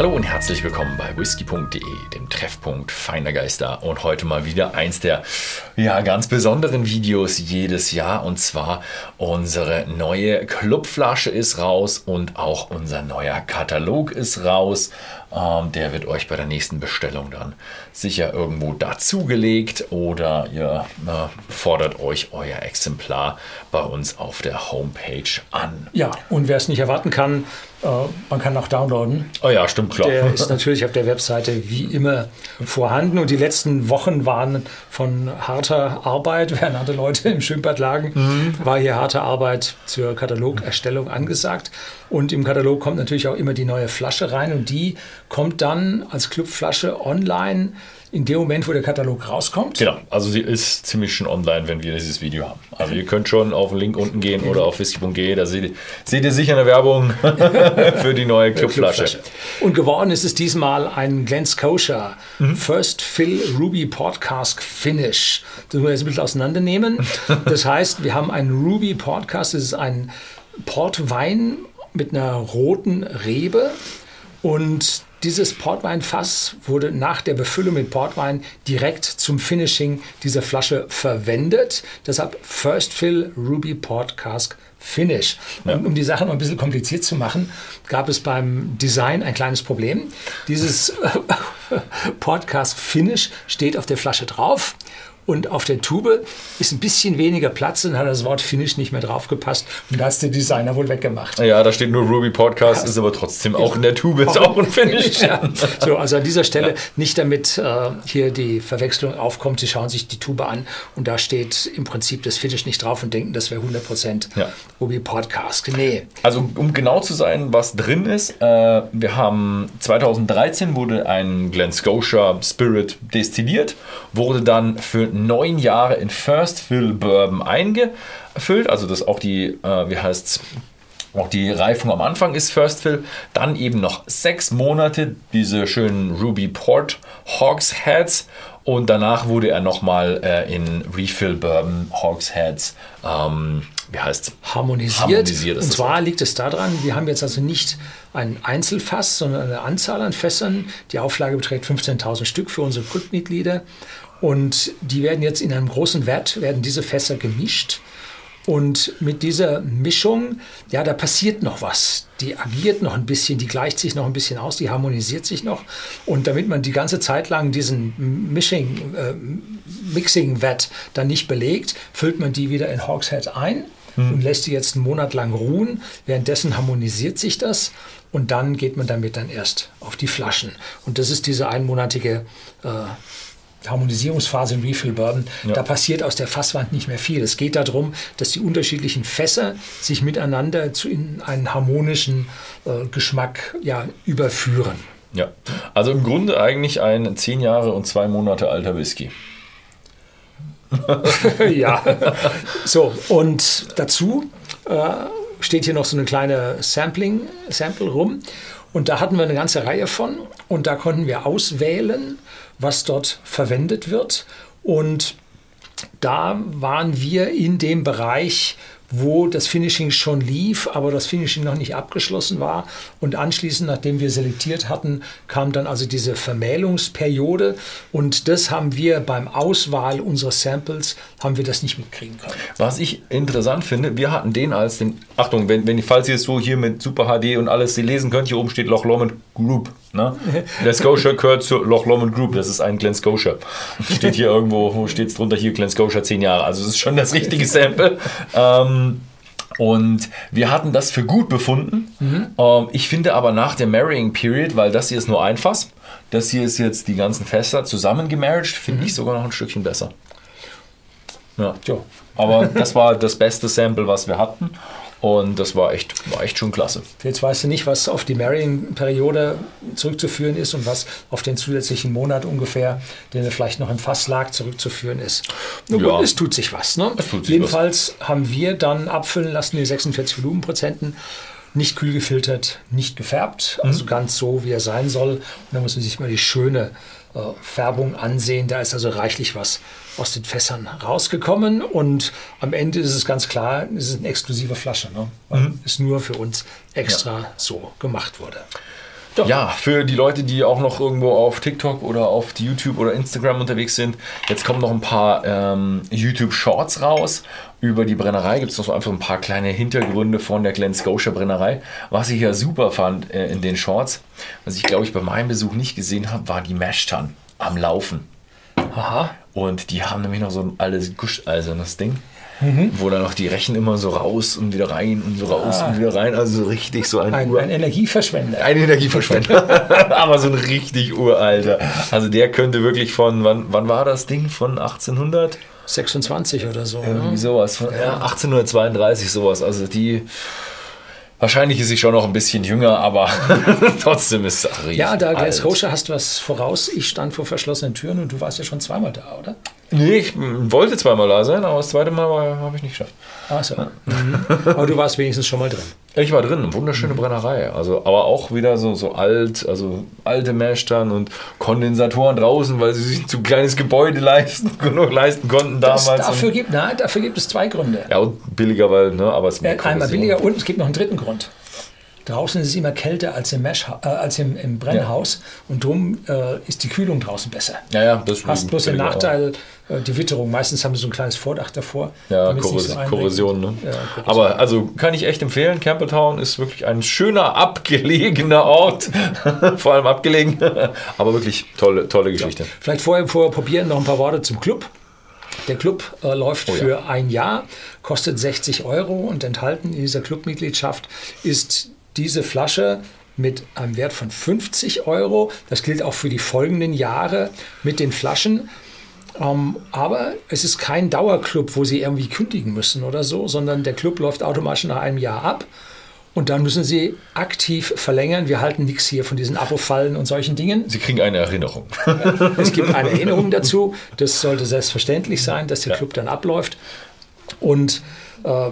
Hallo und herzlich willkommen bei whisky.de, dem Treffpunkt feiner Geister. Und heute mal wieder eins der ja, ganz besonderen Videos jedes Jahr. Und zwar unsere neue Clubflasche ist raus und auch unser neuer Katalog ist raus. Ähm, der wird euch bei der nächsten Bestellung dann sicher irgendwo dazugelegt oder ihr äh, fordert euch euer Exemplar bei uns auf der Homepage an. Ja, und wer es nicht erwarten kann, man kann auch downloaden. Oh ja, stimmt, klar. Der ist natürlich auf der Webseite wie immer vorhanden. Und die letzten Wochen waren von harter Arbeit, während andere Leute im Schwimmbad lagen, mhm. war hier harte Arbeit zur Katalogerstellung angesagt. Und im Katalog kommt natürlich auch immer die neue Flasche rein und die kommt dann als Clubflasche online in dem Moment, wo der Katalog rauskommt. Genau, also sie ist ziemlich schon online, wenn wir dieses Video haben. Also ihr könnt schon auf den Link unten gehen oder auf whisky.de, da seht, seht, ihr sicher eine Werbung für die neue Clubflasche. Clubflasche. Und geworden ist es diesmal ein Glen Scotia mhm. First Fill Ruby Podcast Finish. Das müssen wir jetzt ein bisschen auseinandernehmen. Das heißt, wir haben einen Ruby Podcast, das ist ein Portwein mit einer roten Rebe und dieses Portweinfass wurde nach der Befüllung mit Portwein direkt zum Finishing dieser Flasche verwendet. Deshalb First Fill Ruby Port Cask Finish. Ja. Und um die Sache noch ein bisschen kompliziert zu machen, gab es beim Design ein kleines Problem. Dieses Podcast Finish steht auf der Flasche drauf. Und auf der Tube ist ein bisschen weniger Platz und hat das Wort Finish nicht mehr draufgepasst. Und da ist der Designer wohl weggemacht. Ja, da steht nur Ruby Podcast, ja. ist aber trotzdem auch in der Tube ist auch ein Finish. Ja. So, also an dieser Stelle ja. nicht damit äh, hier die Verwechslung aufkommt. Sie schauen sich die Tube an und da steht im Prinzip das Finish nicht drauf und denken, das wäre 100% ja. Ruby Podcast. Nee. Also um genau zu sein, was drin ist, äh, wir haben 2013 wurde ein Glen Scotia Spirit destilliert, wurde dann für neun Jahre in First Fill Bourbon eingefüllt. Also das auch die, äh, wie heißt's, auch die Reifung am Anfang ist First Fill. Dann eben noch sechs Monate diese schönen Ruby Port Hogsheads. Und danach wurde er nochmal äh, in Refill Bourbon Hogsheads, ähm, wie heißt harmonisiert. harmonisiert und zwar liegt es daran, wir haben jetzt also nicht ein Einzelfass, sondern eine Anzahl an Fässern. Die Auflage beträgt 15.000 Stück für unsere Kultmitglieder. Und die werden jetzt in einem großen Wert, werden diese Fässer gemischt. Und mit dieser Mischung, ja, da passiert noch was. Die agiert noch ein bisschen, die gleicht sich noch ein bisschen aus, die harmonisiert sich noch. Und damit man die ganze Zeit lang diesen Mixing, äh, Mixing-Wert dann nicht belegt, füllt man die wieder in Hogshead ein hm. und lässt die jetzt einen Monat lang ruhen. Währenddessen harmonisiert sich das und dann geht man damit dann erst auf die Flaschen. Und das ist diese einmonatige äh, Harmonisierungsphase im Refill Bourbon, ja. da passiert aus der Fasswand nicht mehr viel. Es geht darum, dass die unterschiedlichen Fässer sich miteinander zu in einen harmonischen äh, Geschmack ja, überführen. Ja, also im Grunde eigentlich ein zehn Jahre und zwei Monate alter Whisky. ja, so und dazu äh, steht hier noch so eine kleine Sampling, Sample rum. Und da hatten wir eine ganze Reihe von und da konnten wir auswählen, was dort verwendet wird. Und da waren wir in dem Bereich, wo das Finishing schon lief, aber das Finishing noch nicht abgeschlossen war. Und anschließend, nachdem wir selektiert hatten, kam dann also diese Vermählungsperiode. Und das haben wir beim Auswahl unserer Samples, haben wir das nicht mitkriegen können. Was ich interessant finde, wir hatten den als den, Achtung, wenn, wenn falls ihr es so hier mit Super HD und alles Sie lesen könnt, hier oben steht Loch Lomond Group. Ne? Der Scotia gehört zur Loch Lomond Group, das ist ein Glen Scotia. Steht hier irgendwo, wo steht es drunter? Hier Glen Scotia 10 Jahre. Also es ist schon das richtige Sample. Ähm, und wir hatten das für gut befunden. Mhm. Ähm, ich finde aber nach der Marrying Period, weil das hier ist nur ein Fass, das hier ist jetzt die ganzen Fässer zusammengemarried, finde mhm. ich sogar noch ein Stückchen besser. Ja. Jo. Aber das war das beste Sample, was wir hatten. Und das war echt, war echt schon klasse. Jetzt weißt du nicht, was auf die Marrying-Periode zurückzuführen ist und was auf den zusätzlichen Monat ungefähr, der vielleicht noch im Fass lag, zurückzuführen ist. Nur ja. gut, es tut sich was. Ne? Tut sich Jedenfalls was. haben wir dann abfüllen lassen, die 46 Volumenprozenten nicht kühl gefiltert, nicht gefärbt, also mhm. ganz so, wie er sein soll. Und da muss man sich mal die schöne Färbung ansehen. Da ist also reichlich was aus den Fässern rausgekommen und am Ende ist es ganz klar, es ist eine exklusive Flasche, ne? weil mhm. es nur für uns extra ja. so gemacht wurde. Doch. Ja, für die Leute, die auch noch irgendwo auf TikTok oder auf YouTube oder Instagram unterwegs sind, jetzt kommen noch ein paar ähm, YouTube Shorts raus. Über die Brennerei gibt es noch so einfach ein paar kleine Hintergründe von der Glen Scotia Brennerei. Was ich ja super fand äh, in den Shorts, was ich glaube ich bei meinem Besuch nicht gesehen habe, war die Mashtan am Laufen. Aha. Und die haben nämlich noch so ein altes guscheisernes Ding. Mhm. Wo dann noch die Rechen immer so raus und wieder rein und so raus ah. und wieder rein. Also richtig so ein, ein, ein Energieverschwender. Ein Energieverschwender. Aber so ein richtig uralter. Also der könnte wirklich von, wann, wann war das Ding? Von 1800? 26 oder so. Irgendwie ne? sowas. Von, ja. 1832 sowas. Also die Wahrscheinlich ist sie schon noch ein bisschen jünger, aber trotzdem ist es. Ja, da Scotia hast du was voraus. Ich stand vor verschlossenen Türen und du warst ja schon zweimal da, oder? Nee, ich wollte zweimal da sein, aber das zweite Mal habe ich nicht geschafft. Ach so. Mhm. Aber du warst wenigstens schon mal drin. Ich war drin, wunderschöne. Brennerei. Also, aber auch wieder so, so alt, also alte Mästern und Kondensatoren draußen, weil sie sich ein zu kleines Gebäude leisten, genug leisten konnten damals. Das dafür, gibt, nein, dafür gibt es zwei Gründe. Ja, und billiger, weil, ne, aber es ja, Einmal billiger und es gibt noch einen dritten Grund. Draußen ist es immer kälter als im, Mesh, äh, als im, im Brennhaus ja. und darum äh, ist die Kühlung draußen besser. Ja, ja, das Hast bloß den Nachteil, äh, die Witterung. Meistens haben sie so ein kleines Vordach davor. Ja, Korros so Korrosion. Ne? Ja, Korrosion. Aber also kann ich echt empfehlen, Campbelltown ist wirklich ein schöner, abgelegener Ort. Vor allem abgelegen. Aber wirklich tolle, tolle Geschichte. Ja. Vielleicht vorher, vorher probieren noch ein paar Worte zum Club. Der Club äh, läuft oh, für ja. ein Jahr, kostet 60 Euro und enthalten in dieser Clubmitgliedschaft ist diese Flasche mit einem Wert von 50 Euro. Das gilt auch für die folgenden Jahre mit den Flaschen. Ähm, aber es ist kein Dauerclub, wo Sie irgendwie kündigen müssen oder so, sondern der Club läuft automatisch nach einem Jahr ab. Und dann müssen Sie aktiv verlängern. Wir halten nichts hier von diesen Abo-Fallen und solchen Dingen. Sie kriegen eine Erinnerung. Es gibt eine Erinnerung dazu. Das sollte selbstverständlich sein, dass der ja. Club dann abläuft. Und äh,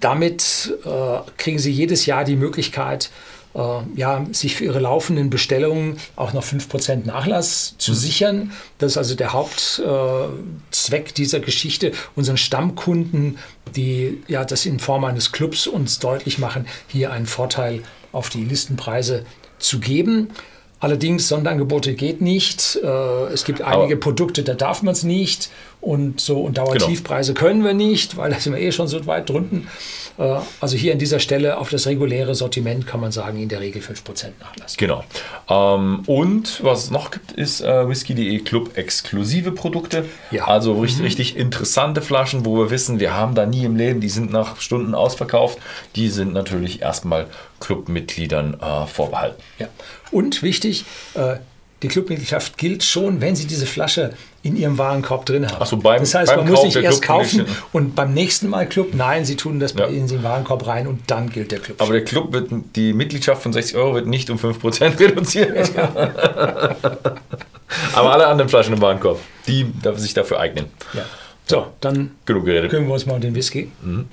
damit äh, kriegen Sie jedes Jahr die Möglichkeit, äh, ja, sich für ihre laufenden Bestellungen auch noch 5% Nachlass zu mhm. sichern. Das ist also der Hauptzweck äh, dieser Geschichte, unseren Stammkunden, die ja das in Form eines Clubs uns deutlich machen, hier einen Vorteil auf die Listenpreise zu geben. Allerdings, Sonderangebote geht nicht. Äh, es gibt einige Aber Produkte, da darf man es nicht. Und so und Dauertiefpreise genau. können wir nicht, weil da sind wir eh schon so weit drunten. Äh, also hier an dieser Stelle auf das reguläre Sortiment kann man sagen, in der Regel 5% Nachlass. Genau. Ähm, und was es noch gibt, ist äh, Whisky.de Club exklusive Produkte. Ja. Also richtig, mhm. richtig interessante Flaschen, wo wir wissen, wir haben da nie im Leben, die sind nach Stunden ausverkauft. Die sind natürlich erstmal Clubmitgliedern äh, vorbehalten. Ja. Und wichtig, die Clubmitgliedschaft gilt schon, wenn Sie diese Flasche in Ihrem Warenkorb drin haben. Ach so, beim, das heißt, man Kauf muss nicht erst kaufen und beim nächsten Mal Club, nein, Sie tun das ja. in den Warenkorb rein und dann gilt der Club. Aber der Club wird, die Mitgliedschaft von 60 Euro wird nicht um 5% reduziert. Ja. Aber alle anderen Flaschen im Warenkorb, die sich dafür eignen. Ja. So, dann Genug geredet. können wir uns mal den Whisky. Mhm.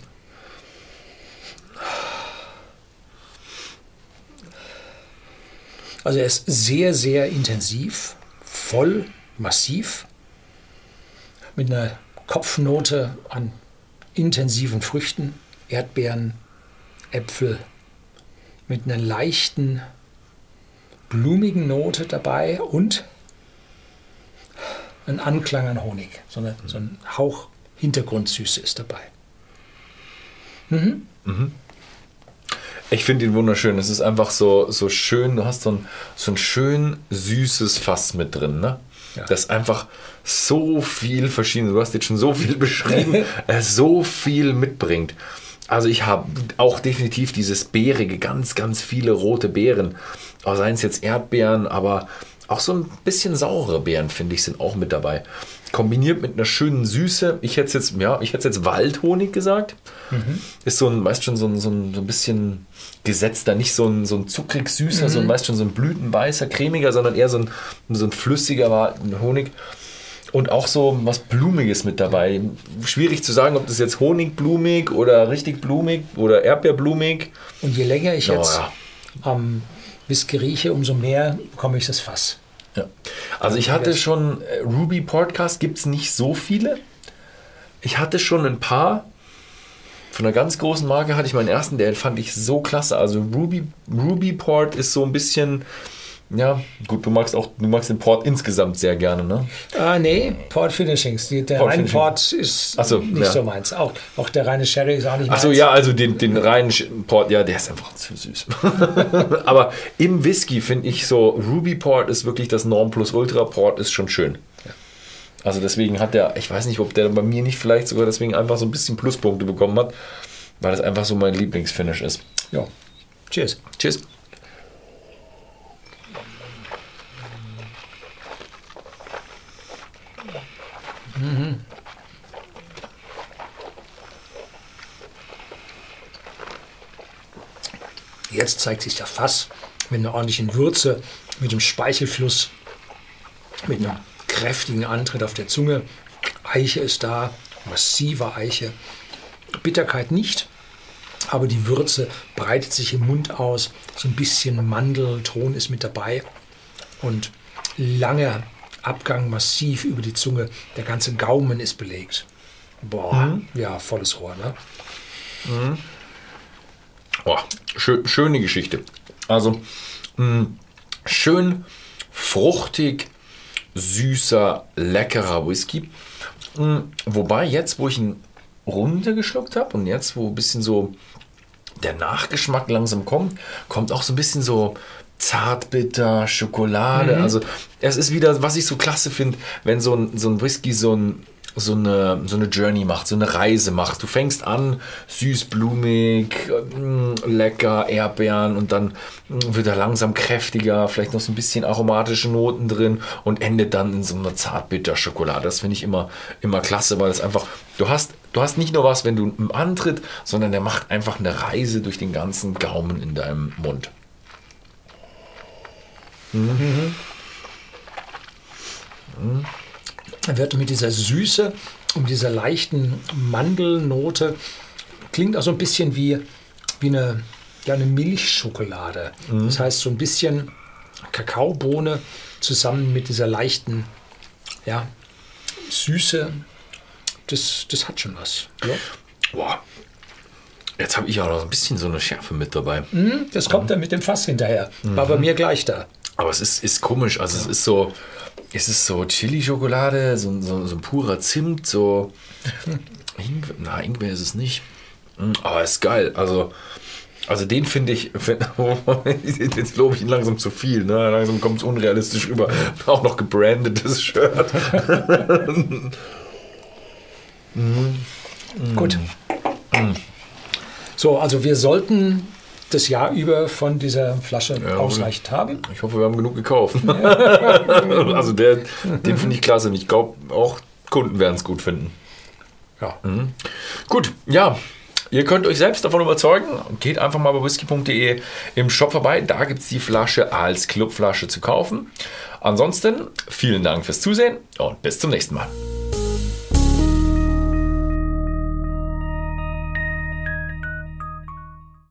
Also er ist sehr, sehr intensiv, voll, massiv, mit einer Kopfnote an intensiven Früchten, Erdbeeren, Äpfel, mit einer leichten, blumigen Note dabei und ein Anklang an Honig. So, eine, so ein Hauch Hintergrundsüße ist dabei. Mhm. Mhm. Ich finde ihn wunderschön. Es ist einfach so, so schön. Du hast so ein, so ein schön süßes Fass mit drin, ne? Ja. Das einfach so viel verschieden. Du hast jetzt schon so viel beschrieben, er so viel mitbringt. Also ich habe auch definitiv dieses Beerige, ganz, ganz viele rote Beeren. Seien es jetzt Erdbeeren, aber auch so ein bisschen saure Beeren, finde ich, sind auch mit dabei. Kombiniert mit einer schönen Süße. Ich hätte jetzt, ja, ich hätte jetzt Waldhonig gesagt. Mhm. Ist so ein, meist schon so ein, so ein, so ein bisschen gesetzter, nicht so ein, so ein zuckrig süßer, mhm. so ein, meist schon so ein blütenweißer, cremiger, sondern eher so ein, so ein flüssiger Honig. Und auch so was Blumiges mit dabei. Schwierig zu sagen, ob das jetzt Honigblumig oder richtig blumig oder Erdbeerblumig. Und je länger ich jetzt am ja. ähm, Whisky rieche, umso mehr bekomme ich das Fass. Ja. Also ich hatte schon, äh, Ruby Podcast gibt es nicht so viele. Ich hatte schon ein paar von einer ganz großen Marke hatte ich meinen ersten, der fand ich so klasse. Also Ruby, Ruby Port ist so ein bisschen, ja, gut, du magst auch, du magst den Port insgesamt sehr gerne, ne? Ah, nee, Port Finishings. Die, der Port reine Finishing. Port ist so, nicht ja. so meins. Auch, auch der reine Sherry ist auch nicht meins. Achso, ja, also den, den reinen Port, ja, der ist einfach zu süß. Aber im Whisky finde ich so, Ruby Port ist wirklich das Norm Plus Ultra Port ist schon schön. Also deswegen hat der, ich weiß nicht, ob der bei mir nicht vielleicht sogar deswegen einfach so ein bisschen Pluspunkte bekommen hat, weil das einfach so mein Lieblingsfinish ist. Ja. Cheers. Cheers. Mhm. Jetzt zeigt sich der Fass mit einer ordentlichen Würze, mit dem Speichelfluss, mit einem kräftigen Antritt auf der Zunge. Eiche ist da, massiver Eiche. Bitterkeit nicht, aber die Würze breitet sich im Mund aus. So ein bisschen Mandelton ist mit dabei. Und langer Abgang massiv über die Zunge. Der ganze Gaumen ist belegt. Boah, mhm. ja, volles Rohr, ne? Mhm. Boah, schön, schöne Geschichte. Also, mh, mm, schön fruchtig, süßer, leckerer Whisky. Mm, wobei jetzt, wo ich ihn runtergeschluckt habe und jetzt, wo ein bisschen so der Nachgeschmack langsam kommt, kommt auch so ein bisschen so zartbitter, Schokolade. Mhm. Also es ist wieder, was ich so klasse finde, wenn so ein, so ein Whisky so ein so eine, so eine Journey macht, so eine Reise macht. Du fängst an, süß, blumig, mm, lecker, Erdbeeren und dann mm, wird er langsam kräftiger, vielleicht noch so ein bisschen aromatische Noten drin und endet dann in so einer zartbitter Schokolade. Das finde ich immer, immer klasse, weil es einfach, du hast, du hast nicht nur was, wenn du im Antritt, sondern der macht einfach eine Reise durch den ganzen Gaumen in deinem Mund. Mhm. Mhm wird mit dieser Süße und dieser leichten Mandelnote, klingt auch so ein bisschen wie, wie eine, ja, eine Milchschokolade. Mhm. Das heißt, so ein bisschen Kakaobohne zusammen mit dieser leichten ja, Süße, das, das hat schon was. Ja. Boah. Jetzt habe ich auch noch ein bisschen so eine Schärfe mit dabei. Mhm, das kommt mhm. dann mit dem Fass hinterher. War bei mhm. mir gleich da. Aber es ist, ist komisch. Also ja. es ist so, ist es so Chili-Schokolade, so, so, so, ein purer Zimt, so. Ingwer, na, Ingwer ist es nicht. Hm, aber ist geil. Also, also den finde ich, find, jetzt lobe ich ihn langsam zu viel, ne? langsam kommt es unrealistisch rüber. Auch noch gebrandetes Shirt. Gut. Mm. So, also wir sollten das Jahr über von dieser Flasche ja, ausreichend haben. Ich hoffe, wir haben genug gekauft. also der, den finde ich klasse. Ich glaube, auch Kunden werden es gut finden. Ja. Mhm. Gut, ja. Ihr könnt euch selbst davon überzeugen. Geht einfach mal bei whisky.de im Shop vorbei. Da gibt es die Flasche als Clubflasche zu kaufen. Ansonsten vielen Dank fürs Zusehen und bis zum nächsten Mal.